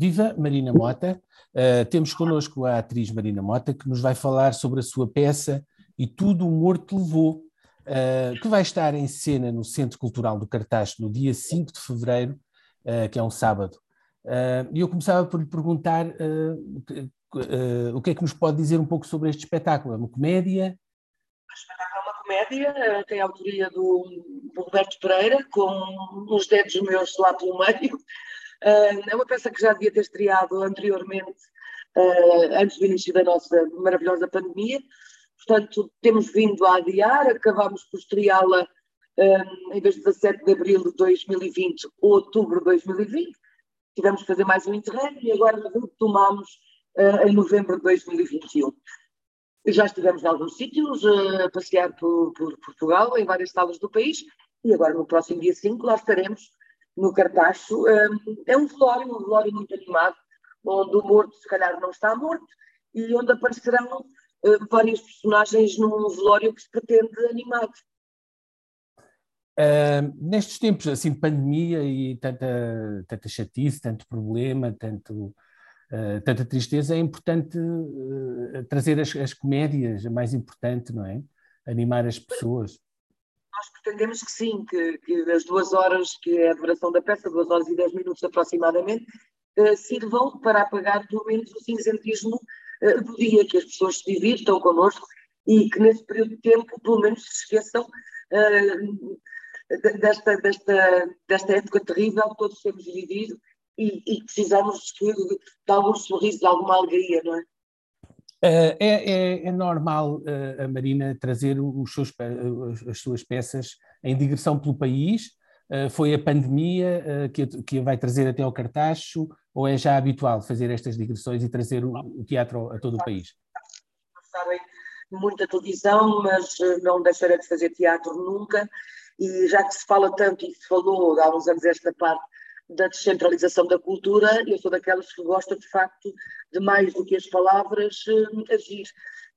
Viva Marina Mota. Uh, temos connosco a atriz Marina Mota, que nos vai falar sobre a sua peça E Tudo o Morto Levou, uh, que vai estar em cena no Centro Cultural do Cartaz no dia 5 de fevereiro, uh, que é um sábado. E eu começava por lhe perguntar o que é que nos pode dizer um pouco sobre este espetáculo. É uma comédia? O espetáculo é uma comédia, tem a autoria do, do Roberto Pereira, com uns dedos meus lá pelo meio. Uh, é uma peça que já devia ter estreado anteriormente, uh, antes do início da nossa maravilhosa pandemia. Portanto, temos vindo a adiar, acabámos por estreá-la um, em vez de 17 de abril de 2020, outubro de 2020. Tivemos que fazer mais um interregno e agora retomámos em novembro de 2021. Já estivemos em alguns sítios a passear por, por Portugal, em várias salas do país, e agora no próximo dia 5 lá estaremos no Cartacho. É um velório, um velório muito animado, onde o morto se calhar não está morto e onde aparecerão uh, vários personagens num velório que se pretende animar. Uh, nestes tempos assim de pandemia e tanta, tanta chatice, tanto problema, tanto, uh, tanta tristeza, é importante uh, trazer as, as comédias, é mais importante, não é? Animar as pessoas nós pretendemos que sim, que, que, as duas horas, que é a duração da peça, duas horas e dez minutos aproximadamente, uh, sirvam para apagar pelo menos o cinzentismo uh, do dia, que as pessoas se divirtam connosco e que nesse período de tempo pelo menos se esqueçam uh, desta, desta, desta época terrível que todos temos vivido e, e precisamos de, de algum sorriso, de alguma alegria, não é? Uh, é, é, é, normal uh, a Marina trazer seus, as suas peças em digressão pelo país? Uh, foi a pandemia que, que vai trazer até ao Cartacho ou é já habitual fazer estas digressões e trazer o, o teatro a todo o país? Sabem, muita televisão, mas não deixarei de fazer teatro nunca. E já que se fala tanto e se falou há uns anos esta parte da descentralização da cultura, eu sou daquelas que gosta de facto de mais do que as palavras uh, agir.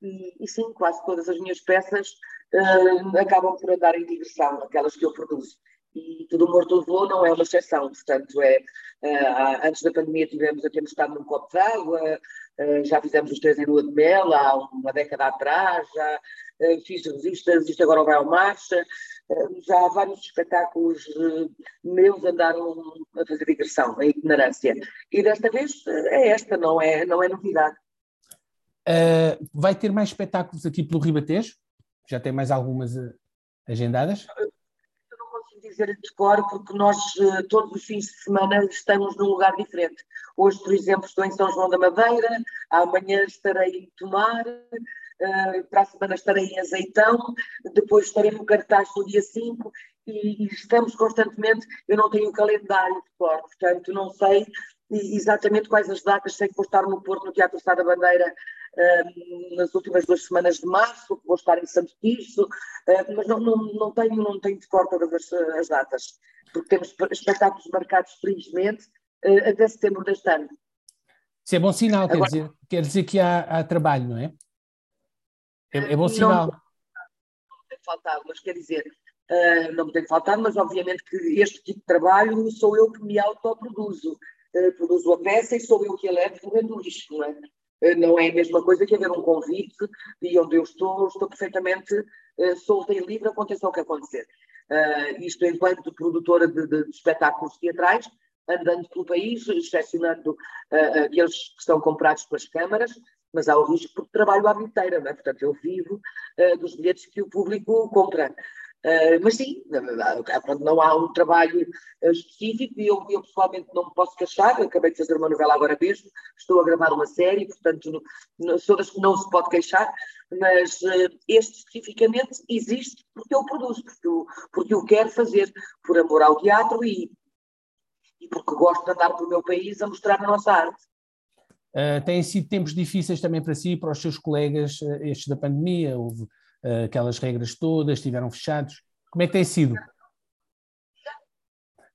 E, sim, quase todas as minhas peças uh, acabam por andar em digressão, aquelas que eu produzo. E Tudo Morto Levou não é uma exceção, portanto, é, uh, antes da pandemia tivemos a tempestade num copo d'água, já fizemos os três em lua de mel há uma década atrás, já fiz revistas, isto agora vai ao marcha, já vários espetáculos meus andaram a fazer digressão, a ignorância. E desta vez é esta, não é, não é novidade. Uh, vai ter mais espetáculos aqui pelo Ribatejo? Já tem mais algumas agendadas? Dizer de cor, porque nós todos os fins de semana estamos num lugar diferente. Hoje, por exemplo, estou em São João da Madeira, amanhã estarei em Tomar, uh, para a semana estarei em Azeitão, depois estarei no cartaz no dia 5 e, estamos constantemente, eu não tenho calendário de cor, portanto não sei exatamente quais as datas, sei que vou estar no Porto, no Teatro Estado da Bandeira, uh, nas últimas duas semanas de março, vou estar em Santo Tirso, uh, mas não, não, não, tenho, não tenho de cor todas as, as datas, porque temos espetáculos marcados, felizmente, uh, até setembro deste ano. Isso é bom sinal, Agora, quer, dizer, quer dizer que há, há trabalho, não é? É, é bom sinal. Não, não tem faltado, mas quer dizer, uh, não me tem faltado, mas obviamente que este tipo de trabalho sou eu que me autoproduzo. Uh, produzo a peça e sou eu que a levo correndo o lixo, não é? Uh, não é a mesma coisa que haver um convite e onde eu estou, estou perfeitamente uh, solta e livre, aconteça o que acontecer. isto enquanto produtora de, de, de espetáculos teatrais, andando pelo país, excepcionando aqueles que são comprados pelas câmaras, mas há o risco porque trabalho à bilheteira, não é? Portanto, eu vivo uh, dos bilhetes que o público compra. Uh, mas sim, não há um trabalho uh, específico, e eu, eu, pessoalmente não me posso queixar, acabei de fazer uma novela agora mesmo, estou a gravar uma série, portanto, no, no, sou das que não se pode queixar, mas uh, este especificamente existe porque eu produzo, porque eu, porque eu quero fazer por amor ao teatro e, e porque gosto de andar pelo meu país a mostrar a nossa arte. Uh, têm sido tempos difíceis também para si e para os seus colegas, uh, estes da pandemia, houve aquelas regras todas, estiveram fechados. Como é que tem sido?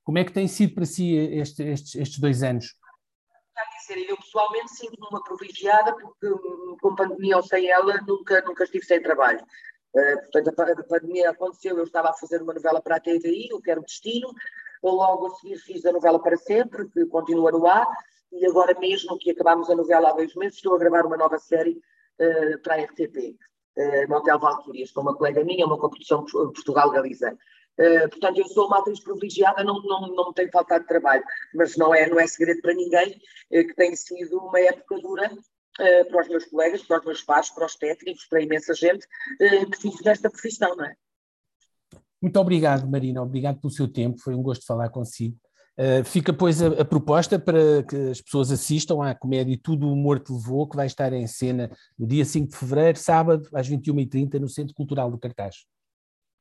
Como é que tem sido para si este, estes, estes dois anos? eu pessoalmente sinto-me uma privilegiada porque com pandemia ou sem ela nunca, nunca estive sem trabalho. Uh, portanto, a pandemia aconteceu, eu estava a fazer uma novela para a TVI, o Quero Destino, logo a seguir fiz a novela para sempre, que continua no ar, e agora mesmo que acabámos a novela há dois meses, estou a gravar uma nova série uh, para a RTP, uh, Motel Valkyrias, com uma colega minha, uma coprodução Portugal-Galiza. Uh, portanto, eu sou uma atriz privilegiada, não, não, não me tem faltado trabalho, mas não é, não é segredo para ninguém uh, que tem sido uma época dura uh, para os meus colegas, para os meus pais, para os técnicos, para a imensa gente que vive nesta profissão, não é? Muito obrigado, Marina, obrigado pelo seu tempo, foi um gosto falar consigo. Uh, fica, pois, a, a, proposta para que as pessoas assistam à comédia Tudo o Morto Levou, que vai estar em cena no dia 5 de fevereiro, sábado, às 21h30, no Centro Cultural do Cartaz.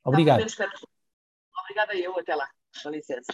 Obrigado. Obrigada eu, até lá. Com licença.